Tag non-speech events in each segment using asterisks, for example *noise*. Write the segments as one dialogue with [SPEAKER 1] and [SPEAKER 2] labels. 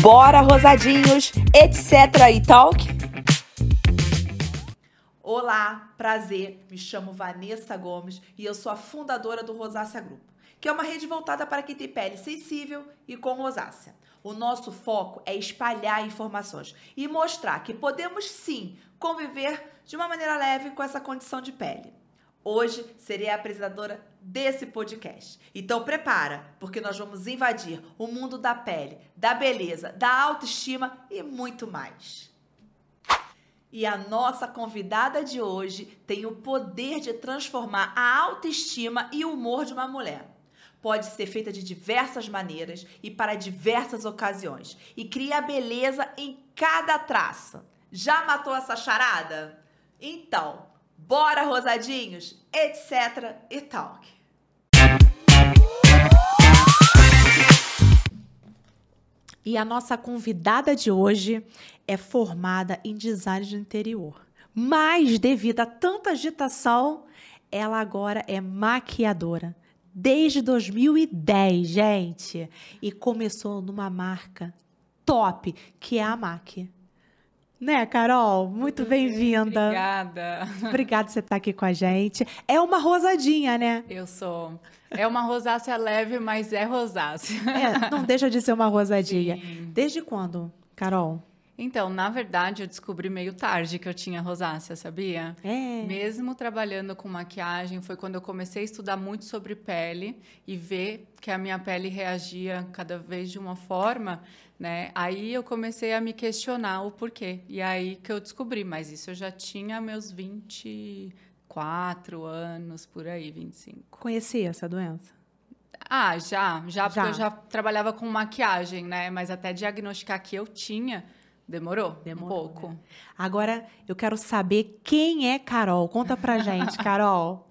[SPEAKER 1] Bora, rosadinhos, etc. e talk?
[SPEAKER 2] Olá, prazer. Me chamo Vanessa Gomes e eu sou a fundadora do Rosácea Grupo, que é uma rede voltada para quem tem pele sensível e com rosácea. O nosso foco é espalhar informações e mostrar que podemos sim conviver de uma maneira leve com essa condição de pele. Hoje serei a apresentadora desse podcast. Então prepara, porque nós vamos invadir o mundo da pele, da beleza, da autoestima e muito mais. E a nossa convidada de hoje tem o poder de transformar a autoestima e o humor de uma mulher. Pode ser feita de diversas maneiras e para diversas ocasiões e cria beleza em cada traço. Já matou essa charada? Então, Bora, rosadinhos, etc. e talk. E a nossa convidada de hoje é formada em design de interior. Mas, devido a tanta agitação, ela agora é maquiadora. Desde 2010, gente. E começou numa marca top, que é a MAC. Né, Carol? Muito bem-vinda.
[SPEAKER 3] Obrigada.
[SPEAKER 2] Obrigada por você estar aqui com a gente. É uma rosadinha, né?
[SPEAKER 3] Eu sou. É uma rosácea leve, mas é rosácea.
[SPEAKER 2] É, não deixa de ser uma rosadinha. Sim. Desde quando, Carol?
[SPEAKER 3] Então, na verdade, eu descobri meio tarde que eu tinha rosácea, sabia?
[SPEAKER 2] É.
[SPEAKER 3] Mesmo trabalhando com maquiagem, foi quando eu comecei a estudar muito sobre pele e ver que a minha pele reagia cada vez de uma forma, né? Aí eu comecei a me questionar o porquê. E aí que eu descobri, mas isso eu já tinha meus 24 anos, por aí, 25.
[SPEAKER 2] Conhecia essa doença?
[SPEAKER 3] Ah, já, já, porque já. eu já trabalhava com maquiagem, né? Mas até diagnosticar que eu tinha, Demorou? Demorou. Um pouco. Né?
[SPEAKER 2] Agora eu quero saber quem é Carol. Conta pra *laughs* gente, Carol.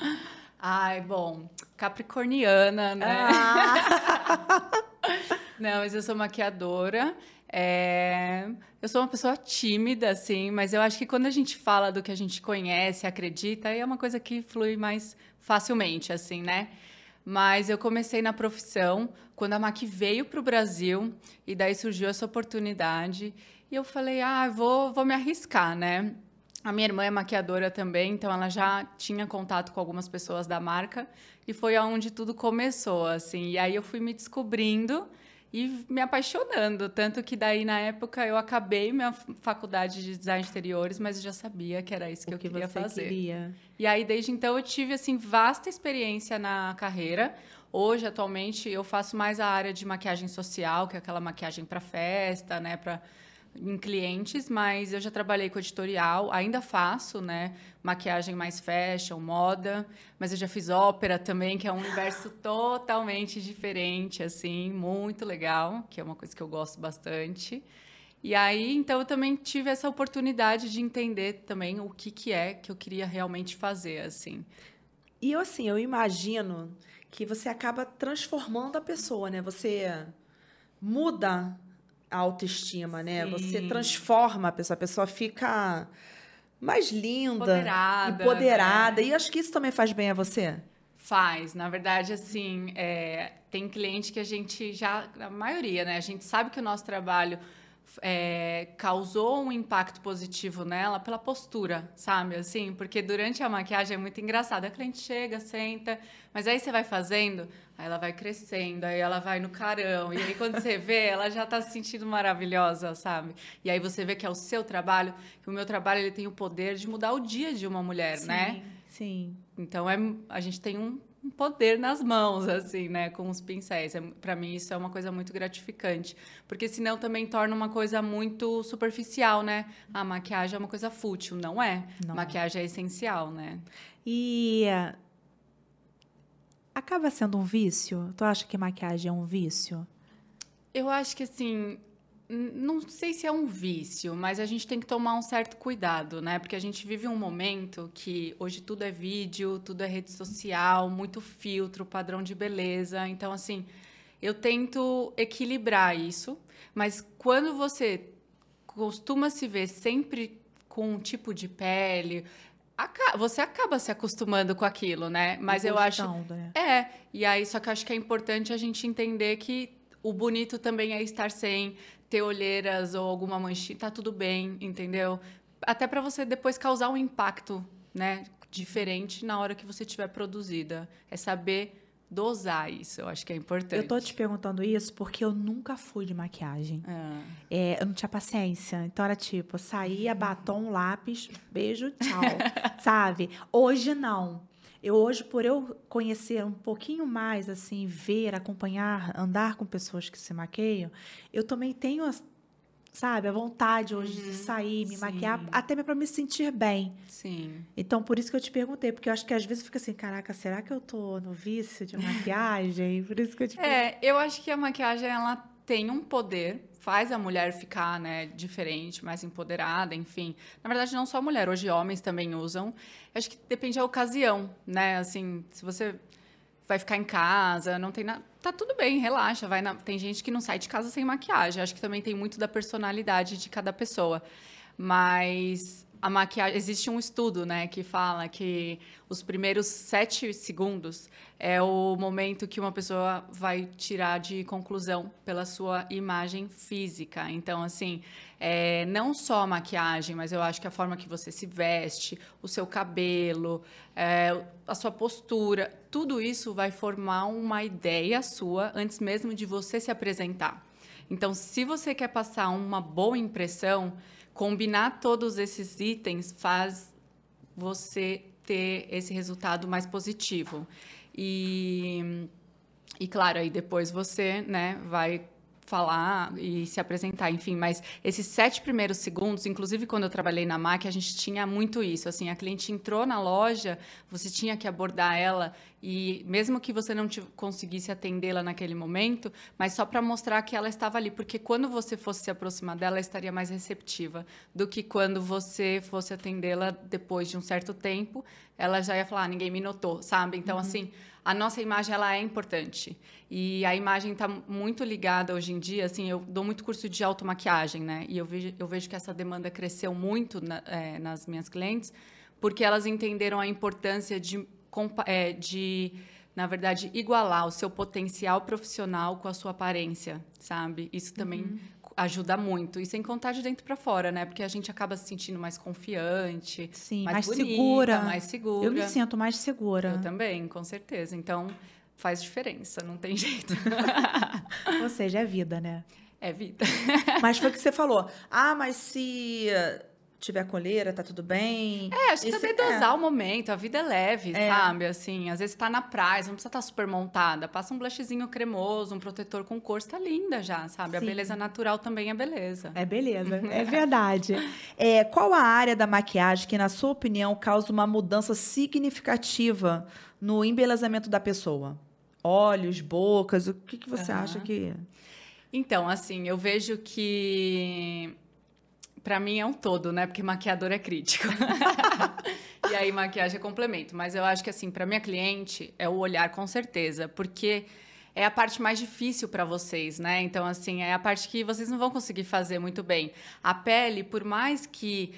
[SPEAKER 3] Ai, bom, capricorniana, né? Ah. *laughs* Não, mas eu sou maquiadora. É... Eu sou uma pessoa tímida, assim, mas eu acho que quando a gente fala do que a gente conhece, acredita, é uma coisa que flui mais facilmente, assim, né? Mas eu comecei na profissão quando a MAC veio para o Brasil e daí surgiu essa oportunidade. E eu falei, ah, vou, vou me arriscar, né? A minha irmã é maquiadora também, então ela já tinha contato com algumas pessoas da marca e foi aonde tudo começou, assim. E aí eu fui me descobrindo e me apaixonando, tanto que daí na época eu acabei minha faculdade de design de interiores, mas eu já sabia que era isso que o eu que queria fazer.
[SPEAKER 2] Queria.
[SPEAKER 3] E aí desde então eu tive assim vasta experiência na carreira. Hoje atualmente eu faço mais a área de maquiagem social, que é aquela maquiagem para festa, né, para em clientes, mas eu já trabalhei com editorial, ainda faço, né? Maquiagem mais fashion, moda, mas eu já fiz ópera também, que é um universo *laughs* totalmente diferente, assim, muito legal, que é uma coisa que eu gosto bastante. E aí, então, eu também tive essa oportunidade de entender também o que, que é que eu queria realmente fazer, assim.
[SPEAKER 2] E eu, assim, eu imagino que você acaba transformando a pessoa, né? Você muda a autoestima, né? Sim. Você transforma a pessoa, a pessoa fica mais linda,
[SPEAKER 3] empoderada.
[SPEAKER 2] empoderada. Né? E acho que isso também faz bem a você.
[SPEAKER 3] Faz, na verdade, assim, é, tem cliente que a gente já, a maioria, né? A gente sabe que o nosso trabalho é, causou um impacto positivo nela pela postura, sabe? Assim, porque durante a maquiagem é muito engraçado. A cliente chega, senta, mas aí você vai fazendo, aí ela vai crescendo, aí ela vai no carão, e aí quando você vê, *laughs* ela já está se sentindo maravilhosa, sabe? E aí você vê que é o seu trabalho, que o meu trabalho ele tem o poder de mudar o dia de uma mulher,
[SPEAKER 2] sim,
[SPEAKER 3] né?
[SPEAKER 2] Sim.
[SPEAKER 3] Então é, a gente tem um um poder nas mãos, assim, né, com os pincéis. É, para mim isso é uma coisa muito gratificante, porque senão também torna uma coisa muito superficial, né? A maquiagem é uma coisa fútil, não é? Não. Maquiagem é essencial, né?
[SPEAKER 2] E acaba sendo um vício? Tu acha que maquiagem é um vício?
[SPEAKER 3] Eu acho que assim, não sei se é um vício, mas a gente tem que tomar um certo cuidado, né? Porque a gente vive um momento que hoje tudo é vídeo, tudo é rede social, muito filtro, padrão de beleza. Então, assim, eu tento equilibrar isso, mas quando você costuma se ver sempre com um tipo de pele, você acaba se acostumando com aquilo, né? Mas eu acho.
[SPEAKER 2] Né?
[SPEAKER 3] É, e aí, só que eu acho que é importante a gente entender que o bonito também é estar sem, ter olheiras ou alguma manchinha, tá tudo bem, entendeu? Até para você depois causar um impacto, né, diferente na hora que você estiver produzida. É saber dosar isso, eu acho que é importante.
[SPEAKER 2] Eu tô te perguntando isso porque eu nunca fui de maquiagem. É. É, eu não tinha paciência. Então era tipo, saía, batom, lápis, beijo, tchau. *laughs* sabe? Hoje não. Eu hoje, por eu conhecer um pouquinho mais, assim, ver, acompanhar, andar com pessoas que se maqueiam, eu também tenho sabe, a vontade hoje uhum, de sair, me sim. maquiar, até para me sentir bem.
[SPEAKER 3] Sim.
[SPEAKER 2] Então, por isso que eu te perguntei, porque eu acho que às vezes fica assim, caraca, será que eu tô no vício de maquiagem? por isso que eu te
[SPEAKER 3] É, eu acho que a maquiagem, ela tem um poder, faz a mulher ficar, né, diferente, mais empoderada, enfim. Na verdade, não só mulher, hoje homens também usam. Eu acho que depende da ocasião, né, assim, se você vai ficar em casa, não tem nada. Tá tudo bem, relaxa. Vai na... Tem gente que não sai de casa sem maquiagem. Acho que também tem muito da personalidade de cada pessoa. Mas a maquiagem. Existe um estudo, né, que fala que os primeiros sete segundos é o momento que uma pessoa vai tirar de conclusão pela sua imagem física. Então, assim, é, não só a maquiagem, mas eu acho que a forma que você se veste, o seu cabelo, é, a sua postura, tudo isso vai formar uma ideia sua antes mesmo de você se apresentar. Então, se você quer passar uma boa impressão, combinar todos esses itens faz você ter esse resultado mais positivo. E, e claro, aí depois você né, vai falar e se apresentar, enfim, mas esses sete primeiros segundos, inclusive quando eu trabalhei na MAC, a gente tinha muito isso, assim, a cliente entrou na loja, você tinha que abordar ela e mesmo que você não te, conseguisse atendê-la naquele momento, mas só para mostrar que ela estava ali, porque quando você fosse se aproximar dela, ela estaria mais receptiva do que quando você fosse atendê-la depois de um certo tempo, ela já ia falar, ah, ninguém me notou, sabe? Então, uhum. assim, a nossa imagem ela é importante. E a imagem está muito ligada hoje em dia. Assim, eu dou muito curso de automaquiagem, né? E eu vejo, eu vejo que essa demanda cresceu muito na, é, nas minhas clientes, porque elas entenderam a importância de, é, de na verdade, igualar o seu potencial profissional com a sua aparência, sabe? Isso também uhum. Ajuda muito. E sem contar de dentro para fora, né? Porque a gente acaba se sentindo mais confiante,
[SPEAKER 2] Sim,
[SPEAKER 3] mais,
[SPEAKER 2] mais
[SPEAKER 3] bonita,
[SPEAKER 2] segura.
[SPEAKER 3] mais segura.
[SPEAKER 2] Eu me sinto mais segura.
[SPEAKER 3] Eu também, com certeza. Então, faz diferença, não tem *laughs* jeito. *laughs*
[SPEAKER 2] Ou seja, é vida, né?
[SPEAKER 3] É vida.
[SPEAKER 2] Mas foi o que você falou. Ah, mas se tiver coleira, tá tudo bem.
[SPEAKER 3] É, acho que também dosar é. o momento, a vida é leve, é. sabe? Assim, às vezes tá na praia, não precisa estar tá super montada. Passa um blushzinho cremoso, um protetor com cor, tá linda já, sabe? Sim. A beleza natural também é beleza.
[SPEAKER 2] É beleza, *laughs* é verdade. É, qual a área da maquiagem que, na sua opinião, causa uma mudança significativa no embelezamento da pessoa? Olhos, bocas, o que, que você uhum. acha que...
[SPEAKER 3] Então, assim, eu vejo que para mim é um todo, né? Porque maquiador é crítico. *laughs* e aí maquiagem é complemento. Mas eu acho que assim, para minha cliente é o olhar com certeza, porque é a parte mais difícil para vocês, né? Então assim, é a parte que vocês não vão conseguir fazer muito bem. A pele, por mais que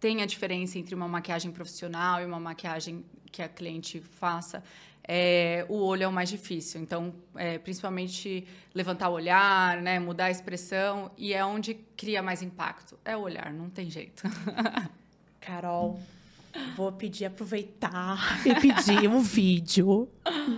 [SPEAKER 3] tenha diferença entre uma maquiagem profissional e uma maquiagem que a cliente faça, é, o olho é o mais difícil. Então, é, principalmente levantar o olhar, né, mudar a expressão, e é onde cria mais impacto. É o olhar, não tem jeito. *laughs*
[SPEAKER 2] Carol, vou pedir, aproveitar e pedir um *laughs* vídeo.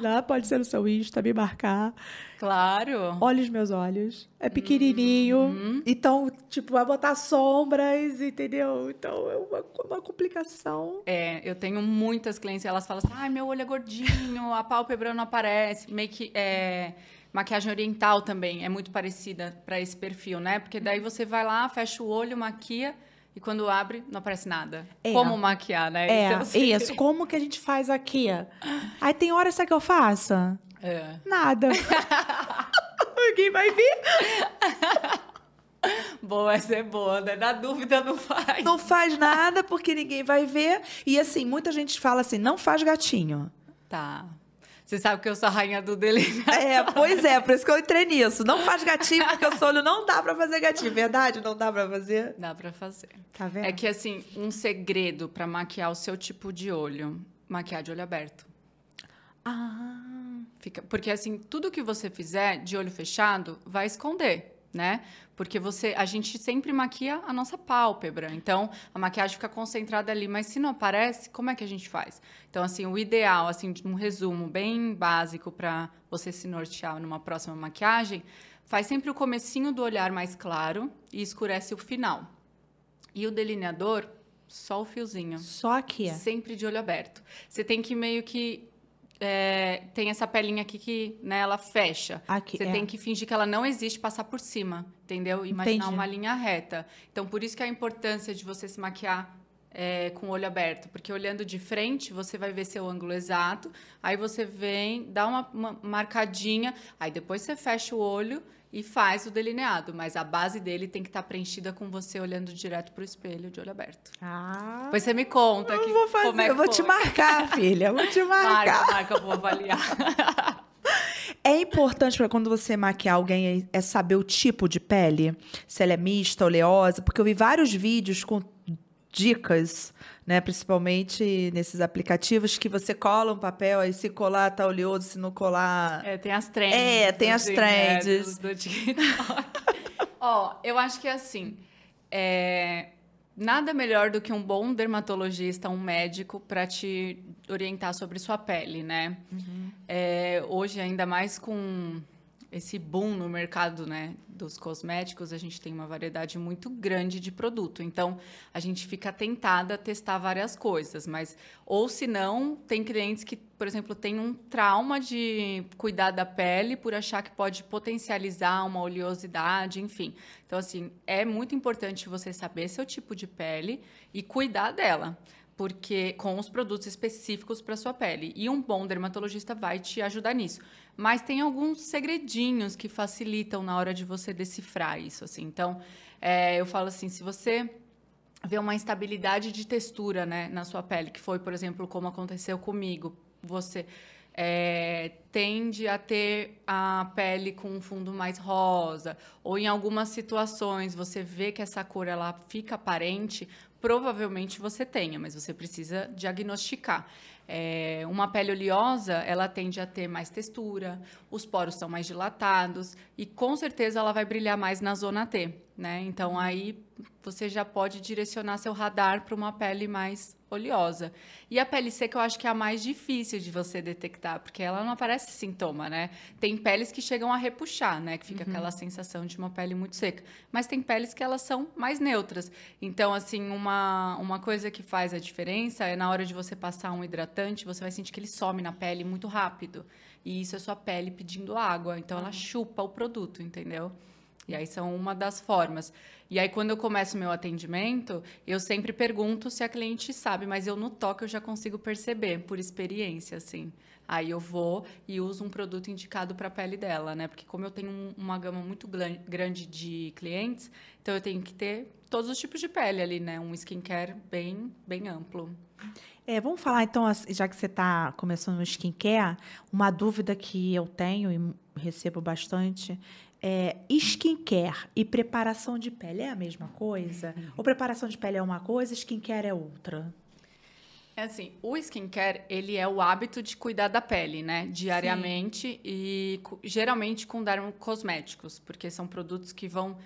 [SPEAKER 2] Lá pode ser no seu Insta, me marcar
[SPEAKER 3] Claro.
[SPEAKER 2] Olha os meus olhos. É pequenininho. Uhum. Então, tipo, vai botar sombras, entendeu? Então, é uma, uma complicação.
[SPEAKER 3] É, eu tenho muitas clientes, elas falam assim, ai, meu olho é gordinho, a pálpebra não aparece. Meio que... É, maquiagem oriental também é muito parecida para esse perfil, né? Porque daí você vai lá, fecha o olho, maquia... E quando abre, não aparece nada. É. Como maquiar, né?
[SPEAKER 2] É, isso, isso. Como que a gente faz aqui? Aí tem hora, sabe que eu faço?
[SPEAKER 3] É.
[SPEAKER 2] Nada. *laughs* Ninguém vai vir. *laughs*
[SPEAKER 3] Boa, essa é boa, né? Na dúvida, não faz.
[SPEAKER 2] Não faz nada porque ninguém vai ver. E assim, muita gente fala assim: não faz gatinho.
[SPEAKER 3] Tá. Você sabe que eu sou a rainha do delineado.
[SPEAKER 2] É, pois é, por isso que eu entrei nisso. Não faz gatinho, porque o seu olho não dá pra fazer gatinho. Verdade? Não dá pra fazer?
[SPEAKER 3] Dá pra fazer.
[SPEAKER 2] Tá vendo?
[SPEAKER 3] É que, assim, um segredo pra maquiar o seu tipo de olho: maquiar de olho aberto.
[SPEAKER 2] Ah.
[SPEAKER 3] Fica, porque assim, tudo que você fizer de olho fechado vai esconder. Né? Porque você, a gente sempre maquia a nossa pálpebra, então a maquiagem fica concentrada ali, mas se não aparece, como é que a gente faz? Então assim, o ideal, assim, um resumo bem básico para você se nortear numa próxima maquiagem, faz sempre o comecinho do olhar mais claro e escurece o final. E o delineador, só o fiozinho.
[SPEAKER 2] Só aqui.
[SPEAKER 3] Sempre de olho aberto. Você tem que meio que é, tem essa pelinha aqui que né, ela fecha.
[SPEAKER 2] Aqui,
[SPEAKER 3] Você
[SPEAKER 2] é.
[SPEAKER 3] tem que fingir que ela não existe, passar por cima, entendeu? Imaginar
[SPEAKER 2] Entendi.
[SPEAKER 3] uma linha reta. Então, por isso que a importância de você se maquiar é, com o olho aberto, porque olhando de frente você vai ver seu ângulo exato, aí você vem, dá uma, uma marcadinha, aí depois você fecha o olho e faz o delineado, mas a base dele tem que estar preenchida com você olhando direto para o espelho de olho aberto.
[SPEAKER 2] Ah,
[SPEAKER 3] Depois você me conta que,
[SPEAKER 2] eu vou fazer,
[SPEAKER 3] como é que
[SPEAKER 2] eu vou te
[SPEAKER 3] foi.
[SPEAKER 2] marcar, filha, eu vou te *laughs* marcar.
[SPEAKER 3] Marca, marca, eu vou avaliar. *laughs*
[SPEAKER 2] É importante para quando você maquiar alguém é saber o tipo de pele, se ela é mista, oleosa, porque eu vi vários vídeos com dicas, né, principalmente nesses aplicativos que você cola um papel, aí se colar tá oleoso, se não colar
[SPEAKER 3] É, tem as trends.
[SPEAKER 2] É, tem as trends.
[SPEAKER 3] né, do, do TikTok. *laughs* Ó, eu acho que é assim. é, nada melhor do que um bom dermatologista, um médico, para te orientar sobre sua pele, né? É, hoje, ainda mais com esse boom no mercado né, dos cosméticos, a gente tem uma variedade muito grande de produto. Então, a gente fica tentada a testar várias coisas, mas ou se não, tem clientes que, por exemplo, têm um trauma de cuidar da pele por achar que pode potencializar uma oleosidade, enfim. Então, assim, é muito importante você saber seu tipo de pele e cuidar dela porque com os produtos específicos para sua pele. E um bom dermatologista vai te ajudar nisso. Mas tem alguns segredinhos que facilitam na hora de você decifrar isso, assim. Então, é, eu falo assim, se você vê uma instabilidade de textura, né, na sua pele, que foi, por exemplo, como aconteceu comigo, você é, tende a ter a pele com um fundo mais rosa, ou em algumas situações você vê que essa cor ela fica aparente, provavelmente você tenha, mas você precisa diagnosticar. É, uma pele oleosa, ela tende a ter mais textura, os poros são mais dilatados e com certeza ela vai brilhar mais na zona T, né? Então aí você já pode direcionar seu radar para uma pele mais oleosa. E a pele seca eu acho que é a mais difícil de você detectar, porque ela não aparece sintoma, né? Tem peles que chegam a repuxar, né? Que fica aquela sensação de uma pele muito seca. Mas tem peles que elas são mais neutras. Então, assim, uma, uma coisa que faz a diferença é na hora de você passar um hidratante, você vai sentir que ele some na pele muito rápido. E isso é sua pele pedindo água. Então, ela chupa o produto, entendeu? E aí são uma das formas. E aí, quando eu começo meu atendimento, eu sempre pergunto se a cliente sabe, mas eu no toque eu já consigo perceber, por experiência, assim. Aí eu vou e uso um produto indicado para a pele dela, né? Porque como eu tenho um- uma gama muito grande de clientes, então eu tenho que ter todos os tipos de pele ali, né? Um skincare bem, bem amplo.
[SPEAKER 2] É, vamos falar então, já que você está começando no skincare, uma dúvida que eu tenho e recebo bastante é skincare e preparação de pele é a mesma coisa? Ou preparação de pele é uma coisa, skincare é outra?
[SPEAKER 3] É assim, o skincare, ele é o hábito de cuidar da pele, né? Diariamente e cu- geralmente com dermocosméticos, porque são produtos que vão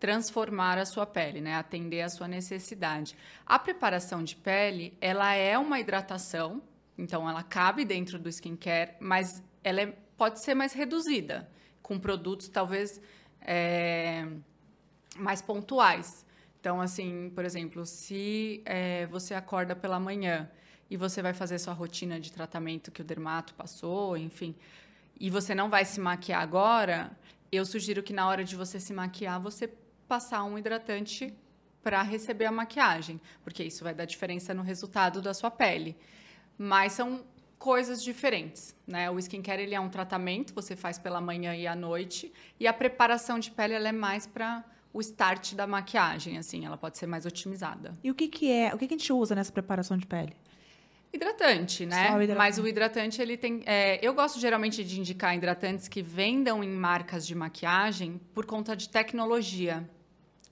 [SPEAKER 3] transformar a sua pele, né? Atender a sua necessidade. A preparação de pele, ela é uma hidratação, então ela cabe dentro do skincare, mas ela é- pode ser mais reduzida, com produtos talvez é, mais pontuais. Então, assim, por exemplo, se é, você acorda pela manhã e você vai fazer sua rotina de tratamento que o dermato passou, enfim, e você não vai se maquiar agora, eu sugiro que na hora de você se maquiar, você passar um hidratante para receber a maquiagem, porque isso vai dar diferença no resultado da sua pele. Mas são coisas diferentes, né? O skincare ele é um tratamento, você faz pela manhã e à noite, e a preparação de pele ela é mais para o start da maquiagem, assim, ela pode ser mais otimizada.
[SPEAKER 2] E o que, que é? O que, que a gente usa nessa preparação de pele?
[SPEAKER 3] Hidratante, né?
[SPEAKER 2] Só o hidratante.
[SPEAKER 3] Mas o hidratante, ele tem. é, eu gosto geralmente de indicar hidratantes que vendam em marcas de maquiagem por conta de tecnologia.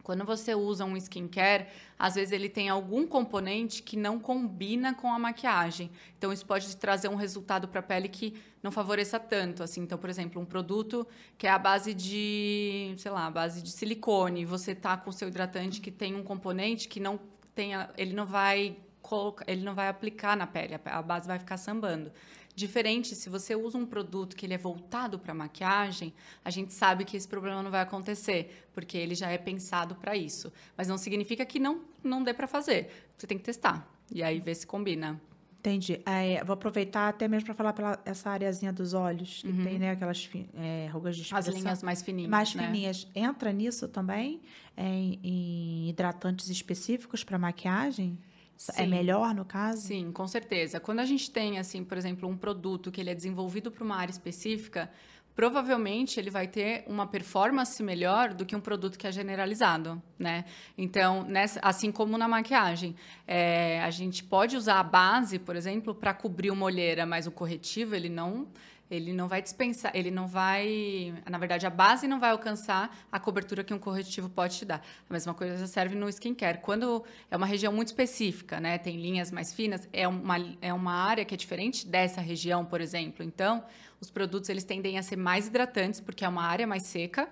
[SPEAKER 3] Quando você usa um skincare, às vezes ele tem algum componente que não combina com a maquiagem. Então, isso pode trazer um resultado para a pele que não favoreça tanto. Assim. Então, por exemplo, um produto que é a base de, sei lá, a base de silicone, você tá com o seu hidratante que tem um componente que não tenha, ele não vai colocar, ele não vai aplicar na pele, a base vai ficar sambando. Diferente, se você usa um produto que ele é voltado para maquiagem, a gente sabe que esse problema não vai acontecer, porque ele já é pensado para isso. Mas não significa que não, não dê para fazer. Você tem que testar e aí ver se combina.
[SPEAKER 4] Entendi. É, vou aproveitar até mesmo para falar pela essa areazinha dos olhos, que uhum. tem, né, aquelas é, rugas de expressão.
[SPEAKER 3] As linhas mais fininhas,
[SPEAKER 4] Mais
[SPEAKER 3] né?
[SPEAKER 4] fininhas. Entra nisso também? É, em hidratantes específicos para maquiagem? É Sim. É melhor no caso?
[SPEAKER 3] Sim, com certeza. Quando a gente tem, assim, por exemplo, um produto que ele é desenvolvido para uma área específica, provavelmente ele vai ter uma performance melhor do que um produto que é generalizado, né? Então, nessa, assim como na maquiagem, é, a gente pode usar a base, por exemplo, para cobrir uma olheira, mas o corretivo ele não ele não vai dispensar, ele não vai, na verdade, a base não vai alcançar a cobertura que um corretivo pode te dar. A mesma coisa serve no skincare. Quando é uma região muito específica, né, tem linhas mais finas, é uma, é uma área que é diferente dessa região, por exemplo. Então, os produtos eles tendem a ser mais hidratantes porque é uma área mais seca.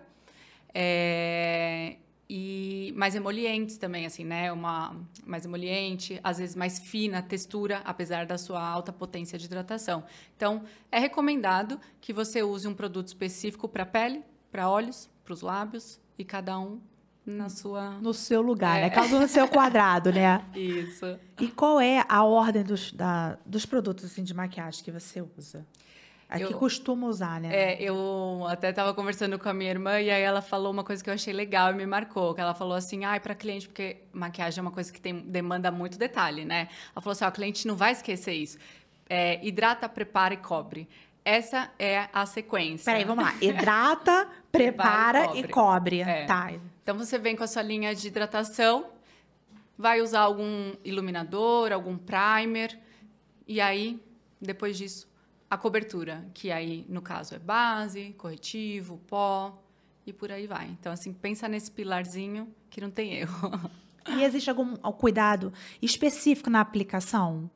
[SPEAKER 3] É, e mais emolientes também, assim, né? Uma mais emoliente, às vezes mais fina a textura, apesar da sua alta potência de hidratação. Então, é recomendado que você use um produto específico para pele, para olhos, para os lábios e cada um na sua
[SPEAKER 4] no seu lugar, é. né? Cada um no seu quadrado, né? *laughs*
[SPEAKER 3] Isso.
[SPEAKER 4] E qual é a ordem dos, da, dos produtos assim, de maquiagem que você usa? É eu, que costuma usar, né?
[SPEAKER 3] É, eu até estava conversando com a minha irmã e aí ela falou uma coisa que eu achei legal e me marcou. Que ela falou assim, ai, ah, para cliente, porque maquiagem é uma coisa que tem, demanda muito detalhe, né? Ela falou assim, ó, o cliente não vai esquecer isso. É, hidrata, prepara e cobre. Essa é a sequência.
[SPEAKER 4] Peraí, vamos lá. Hidrata, *laughs* prepara, e cobre. E cobre. É. Tá.
[SPEAKER 3] Então você vem com a sua linha de hidratação, vai usar algum iluminador, algum primer, e aí, depois disso, a cobertura, que aí, no caso, é base, corretivo, pó e por aí vai. Então, assim, pensa nesse pilarzinho que não tem erro.
[SPEAKER 4] E existe algum cuidado específico na aplicação?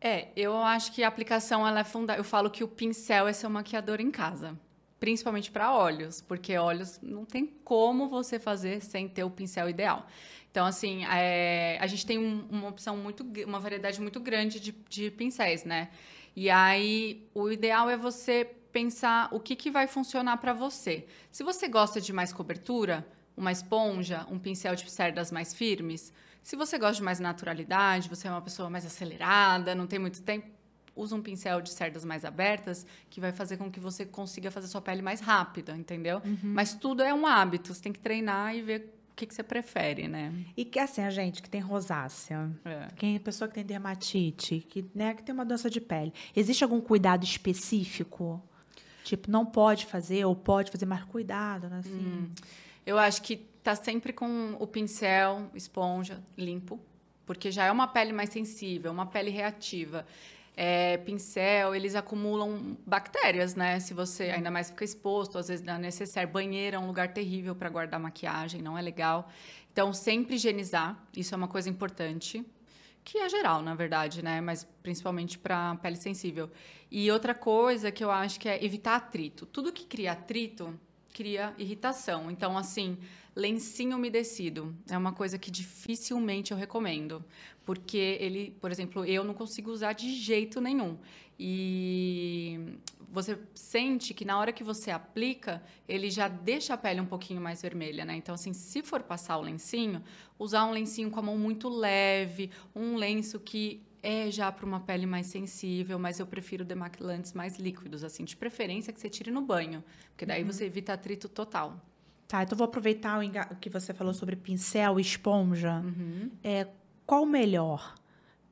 [SPEAKER 3] É, eu acho que a aplicação ela é fundamental. Eu falo que o pincel é seu maquiador em casa, principalmente para olhos, porque olhos não tem como você fazer sem ter o pincel ideal. Então, assim, é, a gente tem um, uma opção muito, uma variedade muito grande de, de pincéis, né? E aí, o ideal é você pensar o que, que vai funcionar para você. Se você gosta de mais cobertura, uma esponja, um pincel de cerdas mais firmes. Se você gosta de mais naturalidade, você é uma pessoa mais acelerada, não tem muito tempo, usa um pincel de cerdas mais abertas, que vai fazer com que você consiga fazer sua pele mais rápida, entendeu? Uhum. Mas tudo é um hábito, você tem que treinar e ver que, que você prefere, né?
[SPEAKER 4] E que assim, a gente que tem rosácea, é. quem pessoa que tem dermatite, que, né, que tem uma doença de pele, existe algum cuidado específico? Tipo, não pode fazer ou pode fazer, mais cuidado, né? Assim. Hum,
[SPEAKER 3] eu acho que tá sempre com o pincel, esponja limpo, porque já é uma pele mais sensível, uma pele reativa é, pincel, eles acumulam bactérias, né? Se você ainda mais fica exposto, às vezes não é necessário. Banheiro é um lugar terrível para guardar maquiagem, não é legal. Então, sempre higienizar, isso é uma coisa importante. Que é geral, na verdade, né? Mas principalmente para pele sensível. E outra coisa que eu acho que é evitar atrito. Tudo que cria atrito cria irritação. Então, assim, lencinho umedecido é uma coisa que dificilmente eu recomendo, porque ele, por exemplo, eu não consigo usar de jeito nenhum. E você sente que na hora que você aplica, ele já deixa a pele um pouquinho mais vermelha, né? Então, assim, se for passar o lencinho, usar um lencinho com a mão muito leve, um lenço que é já para uma pele mais sensível, mas eu prefiro demaquilantes mais líquidos, assim, de preferência que você tire no banho, porque daí uhum. você evita atrito total.
[SPEAKER 4] Tá, então vou aproveitar o, que você falou sobre pincel e esponja. Uhum. É, qual o melhor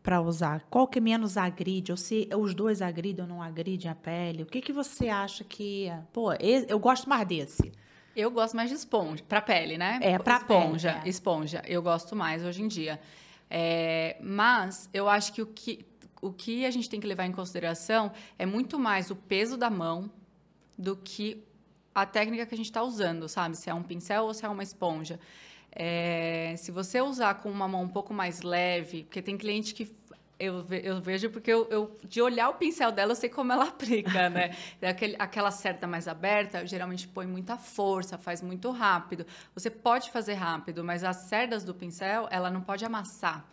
[SPEAKER 4] para usar? Qual que menos agride? Ou se os dois agridem ou não agridem a pele? O que, que você acha que... Pô, eu gosto mais desse.
[SPEAKER 3] Eu gosto mais de esponja, para pele, né?
[SPEAKER 4] É, para
[SPEAKER 3] esponja,
[SPEAKER 4] pele,
[SPEAKER 3] é. esponja. Eu gosto mais hoje em dia. É, mas eu acho que o, que o que a gente tem que levar em consideração é muito mais o peso da mão do que a técnica que a gente está usando, sabe? Se é um pincel ou se é uma esponja. É, se você usar com uma mão um pouco mais leve, porque tem cliente que eu, eu vejo porque eu, eu, de olhar o pincel dela, eu sei como ela *laughs* aplica, né? Aquele, aquela cerda mais aberta, geralmente põe muita força, faz muito rápido. Você pode fazer rápido, mas as cerdas do pincel, ela não pode amassar.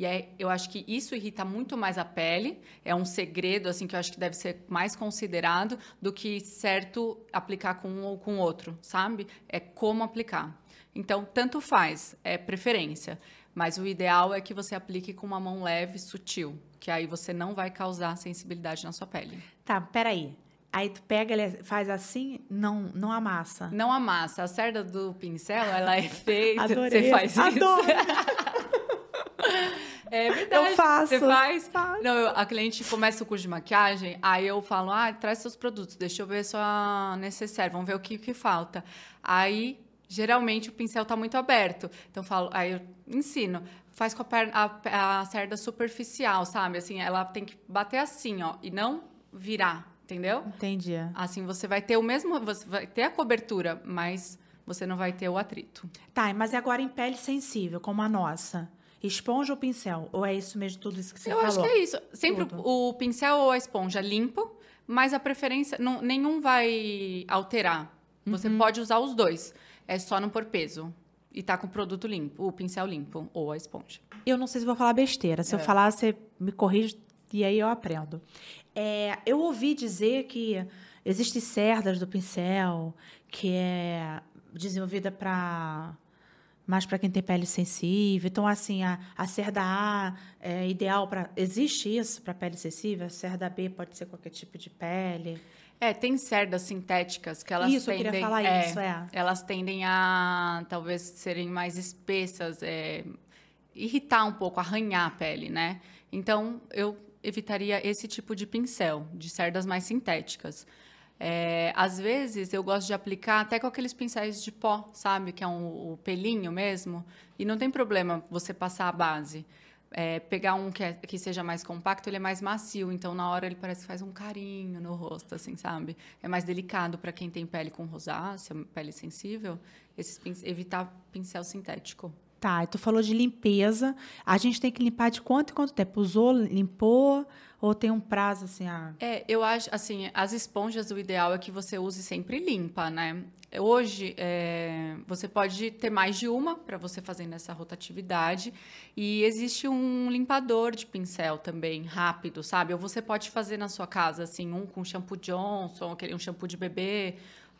[SPEAKER 3] E é, eu acho que isso irrita muito mais a pele. É um segredo, assim, que eu acho que deve ser mais considerado do que certo aplicar com um ou com outro, sabe? É como aplicar. Então, tanto faz, é preferência. Mas o ideal é que você aplique com uma mão leve, sutil, que aí você não vai causar sensibilidade na sua pele.
[SPEAKER 4] Tá, peraí. Aí tu pega, ele faz assim, não, não amassa.
[SPEAKER 3] Não amassa. A cerda do pincel, ela é *laughs* feita.
[SPEAKER 4] Adorei.
[SPEAKER 3] Você faz
[SPEAKER 4] Adoro. *laughs*
[SPEAKER 3] É verdade.
[SPEAKER 4] Eu faço.
[SPEAKER 3] Você faz?
[SPEAKER 4] Faço.
[SPEAKER 3] Não, eu- a cliente começa o curso de maquiagem, aí eu falo, ah, traz seus produtos, deixa eu ver sua necessaire, vamos ver o que, que falta. Aí, geralmente, o pincel tá muito aberto. Então, eu falo, aí eu ensino, faz com a, perna, a, a cerda superficial, sabe? Assim, ela tem que bater assim, ó, e não virar, entendeu?
[SPEAKER 4] Entendi.
[SPEAKER 3] Assim, você vai ter o mesmo, você vai ter a cobertura, mas você não vai ter o atrito.
[SPEAKER 4] Tá, mas e agora em pele sensível, como a nossa? Esponja ou pincel? Ou é isso mesmo, tudo isso que você
[SPEAKER 3] eu
[SPEAKER 4] falou?
[SPEAKER 3] acho que é isso. Sempre
[SPEAKER 4] Tudo.
[SPEAKER 3] o pincel ou a esponja limpo, mas a preferência, não, nenhum vai alterar. Você
[SPEAKER 4] Uhum.
[SPEAKER 3] pode usar os dois. É só não pôr peso. E tá com o produto limpo, o pincel limpo ou a esponja.
[SPEAKER 4] Eu não sei se vou falar besteira. Se eu
[SPEAKER 3] É.
[SPEAKER 4] falar, você me corrige e aí eu aprendo. É, eu ouvi dizer que existem cerdas do pincel que é desenvolvida para mais para quem tem pele sensível. Então, assim, a, a cerda A é ideal para. Existe isso para pele sensível? A cerda B pode ser qualquer tipo de pele.
[SPEAKER 3] É, tem cerdas sintéticas que elas
[SPEAKER 4] isso, eu
[SPEAKER 3] tendem...
[SPEAKER 4] queria falar
[SPEAKER 3] é,
[SPEAKER 4] isso, é.
[SPEAKER 3] Elas tendem a talvez serem mais espessas, é, irritar um pouco, arranhar a pele, né? Então, eu evitaria esse tipo de pincel, de cerdas mais sintéticas. É, às vezes, eu gosto de aplicar até com aqueles pincéis de pó, sabe? Que é um, o pelinho mesmo. E não tem problema você passar a base. É, pegar um que, é- que seja mais compacto, ele é mais macio, então na hora ele parece que faz um carinho no rosto, assim, sabe? É mais delicado para quem tem pele com rosácea, pele sensível, esses evitar pincel sintético.
[SPEAKER 4] Tá, tu falou de limpeza. A gente tem que limpar de quanto em quanto tempo? Usou, limpou? Ou tem um prazo assim?
[SPEAKER 3] É, eu acho, assim, as esponjas, o ideal é que você use sempre limpa, né? Hoje, é, você pode ter mais de uma para você fazer nessa rotatividade. E existe um limpador de pincel também, rápido, sabe? Ou você pode fazer na sua casa, assim, um com shampoo Johnson, aquele- um shampoo de bebê,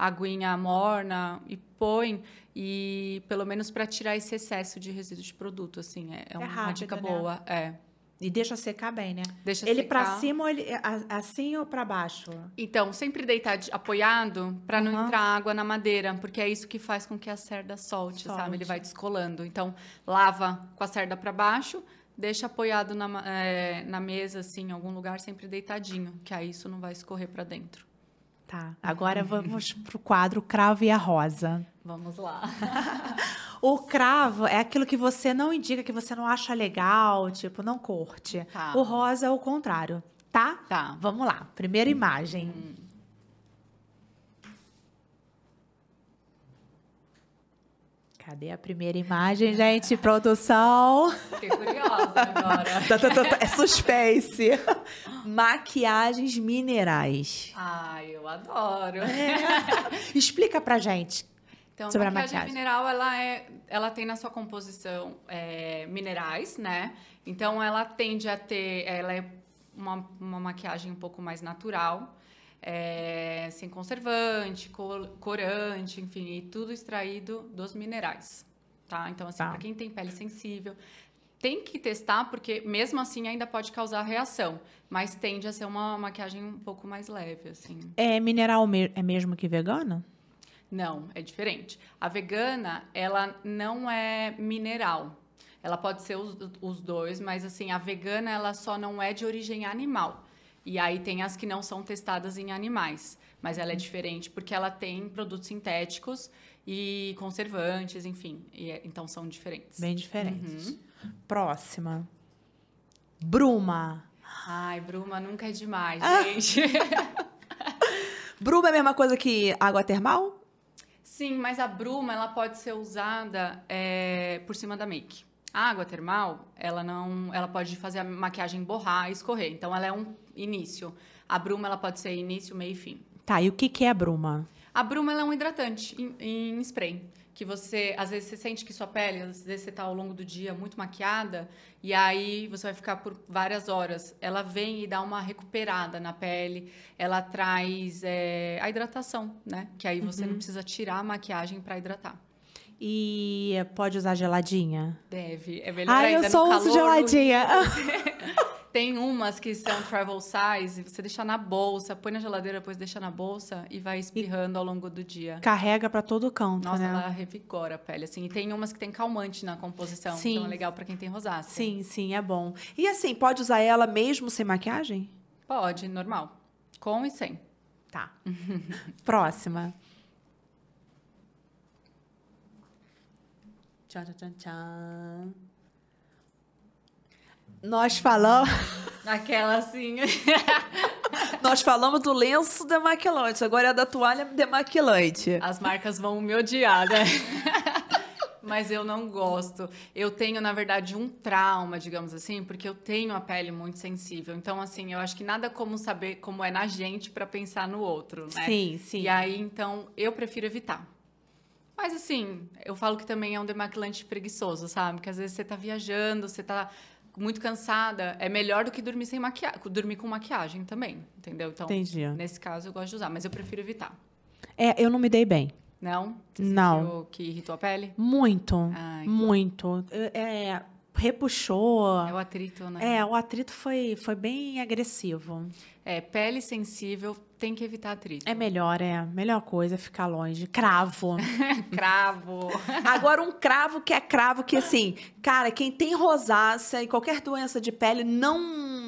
[SPEAKER 3] aguinha morna e põe. E pelo menos para tirar esse excesso de resíduo de produto, assim, é, é uma
[SPEAKER 4] rápido,
[SPEAKER 3] dica
[SPEAKER 4] né?
[SPEAKER 3] boa. É.
[SPEAKER 4] E deixa secar bem, né?
[SPEAKER 3] Deixa
[SPEAKER 4] ele
[SPEAKER 3] secar.
[SPEAKER 4] pra cima ou ele a- assim ou pra baixo?
[SPEAKER 3] Então, sempre deitar de- apoiado para não entrar água na madeira, porque é isso que faz com que a cerda solte, sabe?
[SPEAKER 4] Solte.
[SPEAKER 3] Ele vai descolando. Então, lava com a cerda para baixo, deixa apoiado na, eh, na mesa, assim, em algum lugar, sempre deitadinho, que aí isso não vai escorrer para dentro.
[SPEAKER 4] Tá. Agora vamos pro quadro Cravo e a Rosa.
[SPEAKER 3] Vamos lá. *laughs*
[SPEAKER 4] O cravo é aquilo que você não indica, que você não acha legal, tipo, não curte.
[SPEAKER 3] Tá.
[SPEAKER 4] O rosa é o contrário, tá?
[SPEAKER 3] Tá.
[SPEAKER 4] Vamos lá. Primeira imagem. Cadê a primeira imagem, gente? Produção.
[SPEAKER 3] Fiquei curiosa agora. *laughs*
[SPEAKER 4] Tá, tá, tá. É suspense. Maquiagens minerais.
[SPEAKER 3] Ai, eu adoro.
[SPEAKER 4] Explica pra gente.
[SPEAKER 3] Então,
[SPEAKER 4] Sobre a
[SPEAKER 3] a maquiagem,
[SPEAKER 4] maquiagem.
[SPEAKER 3] mineral, ela, é, ela tem na sua composição é, minerais, né? Então, ela tende a ter... Ela é uma, uma maquiagem um pouco mais natural, é, sem conservante, corante, enfim, e tudo extraído dos minerais, tá? Então, assim,
[SPEAKER 4] Tá.
[SPEAKER 3] para quem tem pele sensível, tem que testar, porque mesmo assim ainda pode causar reação, mas tende a ser uma maquiagem um pouco mais leve, assim.
[SPEAKER 4] É mineral me- é mesmo que vegano?
[SPEAKER 3] Não, é diferente. A vegana, ela não é mineral. Ela pode ser os, os dois, mas assim, a vegana, ela só não é de origem animal. E aí tem as que não são testadas em animais. Mas ela é diferente porque ela tem produtos sintéticos e conservantes, enfim. E é- então são diferentes.
[SPEAKER 4] Bem diferentes.
[SPEAKER 3] Uhum.
[SPEAKER 4] Próxima. Bruma.
[SPEAKER 3] Ai, Bruma nunca é demais,
[SPEAKER 4] Ah.
[SPEAKER 3] gente. *laughs*
[SPEAKER 2] Bruma é a mesma coisa que água termal?
[SPEAKER 3] Sim, mas a bruma ela pode ser usada é, por cima da make. A água termal, ela não, ela pode fazer a maquiagem borrar e escorrer. Então, ela é um início. A bruma, ela pode ser início, meio e fim.
[SPEAKER 4] Tá, e o que, que é a bruma?
[SPEAKER 3] A bruma, é um hidratante em, em spray. Que você, às vezes, você sente que sua pele, às vezes você tá ao longo do dia muito maquiada, e aí você vai ficar por várias horas. Ela vem e dá uma recuperada na pele, ela traz é, a hidratação, né? Que aí você não precisa tirar a maquiagem para hidratar.
[SPEAKER 4] E pode usar geladinha?
[SPEAKER 3] Deve. É melhor
[SPEAKER 4] Ai,
[SPEAKER 3] ainda
[SPEAKER 4] eu só uso geladinha. *laughs*
[SPEAKER 3] Tem umas que são travel size, você deixa na bolsa, põe na geladeira, depois deixa na bolsa e vai espirrando ao longo do dia.
[SPEAKER 4] Carrega pra todo canto,
[SPEAKER 3] Nossa,
[SPEAKER 4] né?
[SPEAKER 3] ela revigora a pele, assim. E tem umas que tem calmante na composição,
[SPEAKER 4] Sim.
[SPEAKER 3] então é legal pra quem tem rosácea.
[SPEAKER 4] Sim, sim, é bom.
[SPEAKER 2] E assim, pode usar ela mesmo sem maquiagem?
[SPEAKER 3] Pode, normal. Com e sem.
[SPEAKER 4] Tá. *laughs* Próxima. Tchan, tchan, tchan. Nós falamos.
[SPEAKER 3] Aquela assim. *laughs*
[SPEAKER 2] Nós falamos do lenço demaquilante, agora é a da toalha demaquilante.
[SPEAKER 3] As marcas vão me odiar, né? *laughs* Mas eu não gosto. Eu tenho, na verdade, um trauma, digamos assim, porque eu tenho a pele muito sensível. Então, assim, eu acho que nada como saber como é na gente para pensar no outro, né?
[SPEAKER 4] Sim, sim.
[SPEAKER 3] E aí, então, eu prefiro evitar. Mas assim, eu falo que também é um demaquilante preguiçoso, sabe? Que às vezes você tá viajando, você tá muito cansada, é melhor do que dormir sem maquiagem, dormir com maquiagem também, entendeu? Então,
[SPEAKER 4] Entendi.
[SPEAKER 3] nesse caso eu gosto de usar, mas eu prefiro evitar.
[SPEAKER 4] É, eu não me dei bem.
[SPEAKER 3] Não? Você
[SPEAKER 4] Não.
[SPEAKER 3] que irritou a pele?
[SPEAKER 4] Muito.
[SPEAKER 3] Ai, que-
[SPEAKER 4] muito. É, repuxou.
[SPEAKER 3] É o atrito, né?
[SPEAKER 4] É, o atrito foi, foi bem agressivo.
[SPEAKER 3] É, pele sensível tem que evitar atrito.
[SPEAKER 4] É melhor, é. Melhor coisa é ficar longe. Cravo. *laughs*
[SPEAKER 3] cravo.
[SPEAKER 2] Agora, um cravo que é cravo, que assim, cara, quem tem rosácea e qualquer doença de pele não,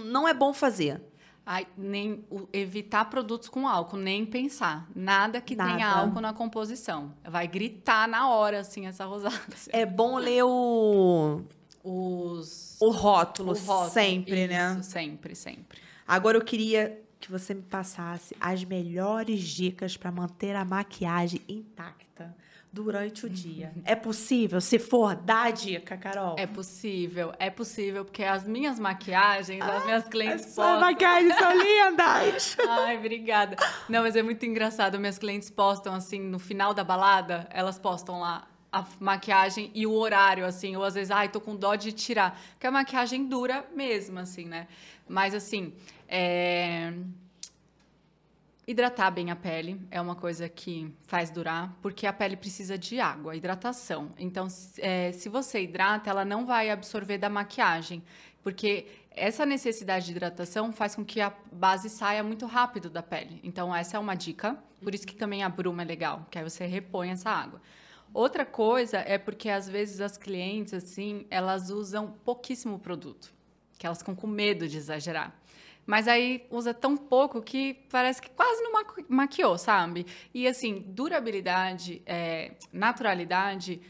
[SPEAKER 2] não é bom fazer.
[SPEAKER 3] Ai, nem evitar produtos com álcool, nem pensar. Nada que tenha
[SPEAKER 2] Nada.
[SPEAKER 3] álcool na composição. Vai gritar na hora, assim, essa rosácea.
[SPEAKER 2] É bom ler o,
[SPEAKER 3] Os...
[SPEAKER 2] o rótulo,
[SPEAKER 3] o rótulo,
[SPEAKER 2] sempre, né?
[SPEAKER 3] Isso, sempre, sempre.
[SPEAKER 2] Agora eu queria que você me passasse as melhores dicas para manter a maquiagem intacta durante o dia. *laughs* É possível? Se for, dá a dica, Carol.
[SPEAKER 3] É possível, é possível, porque as minhas maquiagens, as minhas clientes
[SPEAKER 4] As
[SPEAKER 3] postam.
[SPEAKER 4] maquiagens são *laughs* lindas.
[SPEAKER 3] Ai, obrigada. Não, mas é muito engraçado. Minhas clientes postam, assim, no final da balada, elas postam lá a maquiagem e o horário, assim, ou às vezes, ai, tô com dó de tirar. Porque a maquiagem dura mesmo, assim, né? Mas, assim, é... Hidratar bem a pele é uma coisa que faz durar, porque a pele precisa de água, hidratação. Então, é, se você hidrata, ela não vai absorver da maquiagem, porque essa necessidade de hidratação faz com que a base saia muito rápido da pele. Então, essa é uma dica. Por isso que também a bruma é legal, que aí você repõe essa água. Outra coisa é porque às vezes as clientes, assim, elas usam pouquíssimo produto, que elas ficam com medo de exagerar. Mas aí usa tão pouco que parece que quase não maqui- maquiou, sabe? E assim, durabilidade, é, naturalidade,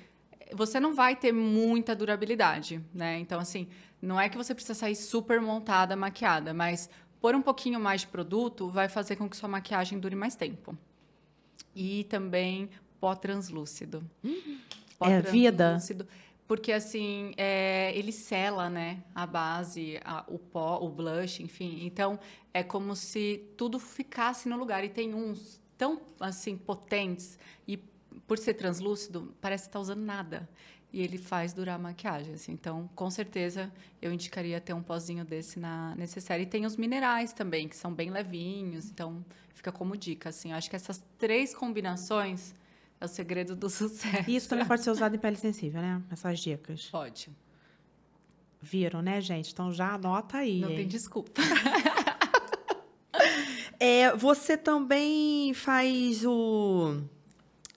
[SPEAKER 3] você não vai ter muita durabilidade, né? Então, assim, não é que você precisa sair super montada, maquiada, mas pôr um pouquinho mais de produto vai fazer com que sua maquiagem dure mais tempo. E também pó translúcido. Pó
[SPEAKER 4] É vida?
[SPEAKER 3] Porque, assim, é, ele sela, né? A base, a- o pó, o blush, enfim. Então, é como se tudo ficasse no lugar. E tem uns tão, assim, potentes. E por ser translúcido, parece que tá usando nada. E ele faz durar a maquiagem, assim. Então, com certeza, eu indicaria ter um pozinho desse na necessária. E tem os minerais também, que são bem levinhos. Então, fica como dica, assim. Eu acho que essas três combinações é o segredo do *laughs* sucesso.
[SPEAKER 4] Isso também pode ser usado em pele sensível, né? Essas dicas.
[SPEAKER 3] Pode.
[SPEAKER 4] Viram, né, gente? Então já anota aí.
[SPEAKER 3] Não
[SPEAKER 4] hein?
[SPEAKER 3] tem desculpa. *laughs*
[SPEAKER 2] É, você também faz o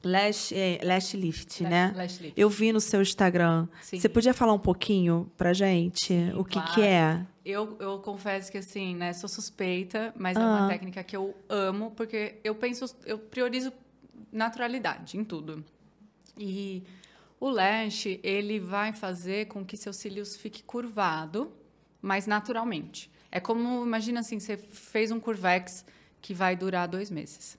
[SPEAKER 2] lash, é, lash lift, né?
[SPEAKER 3] Lash lift.
[SPEAKER 2] Eu vi no seu Instagram.
[SPEAKER 3] Sim.
[SPEAKER 2] Você podia falar um pouquinho pra gente o que,
[SPEAKER 3] claro.
[SPEAKER 2] que é?
[SPEAKER 3] Eu, eu confesso que, assim, né, sou suspeita, mas é
[SPEAKER 2] Ah.
[SPEAKER 3] uma técnica que eu amo, porque eu penso, eu priorizo naturalidade em tudo. E o lash, ele vai fazer com que seus cílios fique curvado, mas naturalmente. É como, imagina assim, você fez um curvex que vai durar dois meses.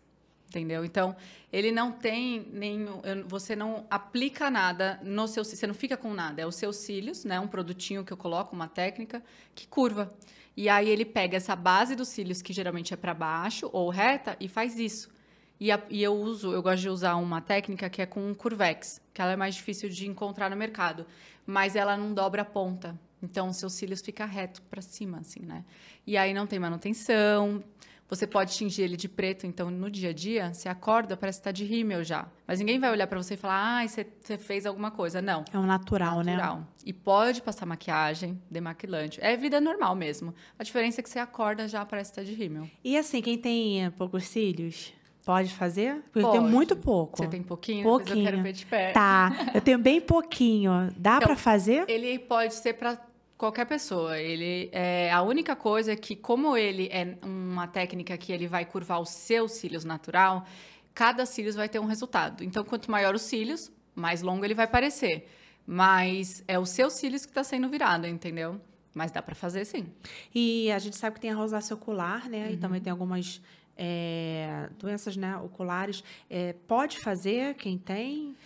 [SPEAKER 3] entendeu? Então, ele não tem nenhum. Você não aplica nada no seu. Você não fica com nada. É os seus cílios, né? Um produtinho que eu coloco, uma técnica que curva. E aí ele pega essa base dos cílios, que geralmente é para baixo ou reta, e faz isso. E, a, e, eu uso, eu gosto de usar uma técnica que é com um curvex, que ela é mais difícil de encontrar no mercado, mas ela não dobra a ponta. Então, seus cílios ficam reto para cima, assim, né? E aí não tem manutenção. Você pode tingir ele de preto, então no dia a dia, você acorda, parece que está de rímel já. Mas ninguém vai olhar para você e falar, ah, você, você fez alguma coisa. Não.
[SPEAKER 4] É um natural, né?
[SPEAKER 3] natural. né? E pode passar maquiagem, demaquilante. É vida normal mesmo. A diferença é que você acorda já parece que está de rímel.
[SPEAKER 4] E assim, quem tem poucos cílios, Pode fazer? Porque Pode. eu tenho muito pouco.
[SPEAKER 3] Você tem pouquinho?
[SPEAKER 4] Pouquinho.
[SPEAKER 3] eu quero ver de perto.
[SPEAKER 4] Tá. Eu tenho bem pouquinho. Dá então, para fazer?
[SPEAKER 3] Ele pode ser para qualquer pessoa. Ele é a única coisa é que como ele é uma técnica que ele vai curvar os seus cílios natural, cada cílios vai ter um resultado. Então, quanto maior os cílios, mais longo ele vai parecer. Mas é os seus cílios que está sendo virado, entendeu? Mas dá para fazer sim.
[SPEAKER 4] E a gente sabe que tem a rosácea ocular, né? Uhum. E também tem algumas é, doenças né, oculares, é, pode fazer quem tem?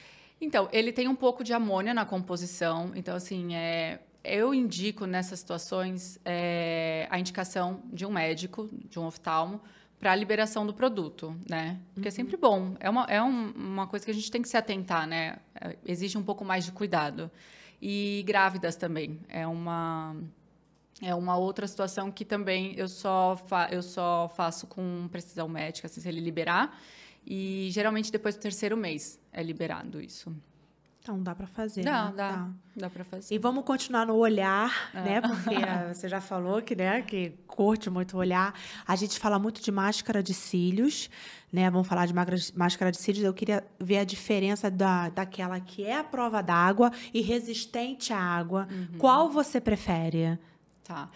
[SPEAKER 3] Então, ele tem um pouco de amônia na composição. Então, assim, é, eu indico nessas situações é, a indicação de um médico, de um oftalmo, para a liberação do produto, né? Porque é uhum. é sempre bom. É, uma, é um, uma coisa que a gente tem que se atentar, né? É, exige um pouco mais de cuidado. E grávidas também. É uma é uma outra situação que também eu só, eu só faço com precisão médica, assim, se ele liberar. E geralmente depois do terceiro mês é liberado isso.
[SPEAKER 4] Então dá para fazer.
[SPEAKER 3] Dá,
[SPEAKER 4] né?
[SPEAKER 3] dá, dá. Dá para fazer.
[SPEAKER 4] E vamos continuar no olhar, é. né? Porque eh, *laughs* você já falou que, né, que curte muito o olhar. A gente fala muito de máscara de cílios, né? Vamos falar de máscara de cílios. Eu queria ver a diferença da, daquela que é a prova d'água e resistente à água. Uhum. Qual você prefere?
[SPEAKER 3] Tá.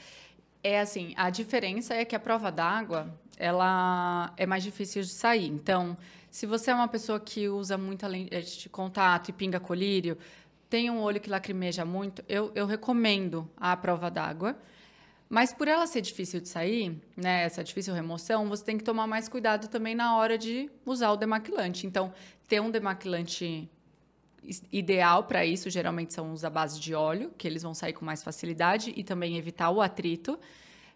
[SPEAKER 3] É assim, a diferença é que a prova d'água, ela é mais difícil de sair. Então, se você é uma pessoa que usa muita lente de contato e pinga colírio, tem um olho que lacrimeja muito, eu, eu recomendo a prova d'água. Mas por ela ser difícil de sair, né, essa difícil remoção, você tem que tomar mais cuidado também na hora de usar o demaquilante. Então, ter um demaquilante ideal para isso geralmente são os à base de óleo, que eles vão sair com mais facilidade e também evitar o atrito.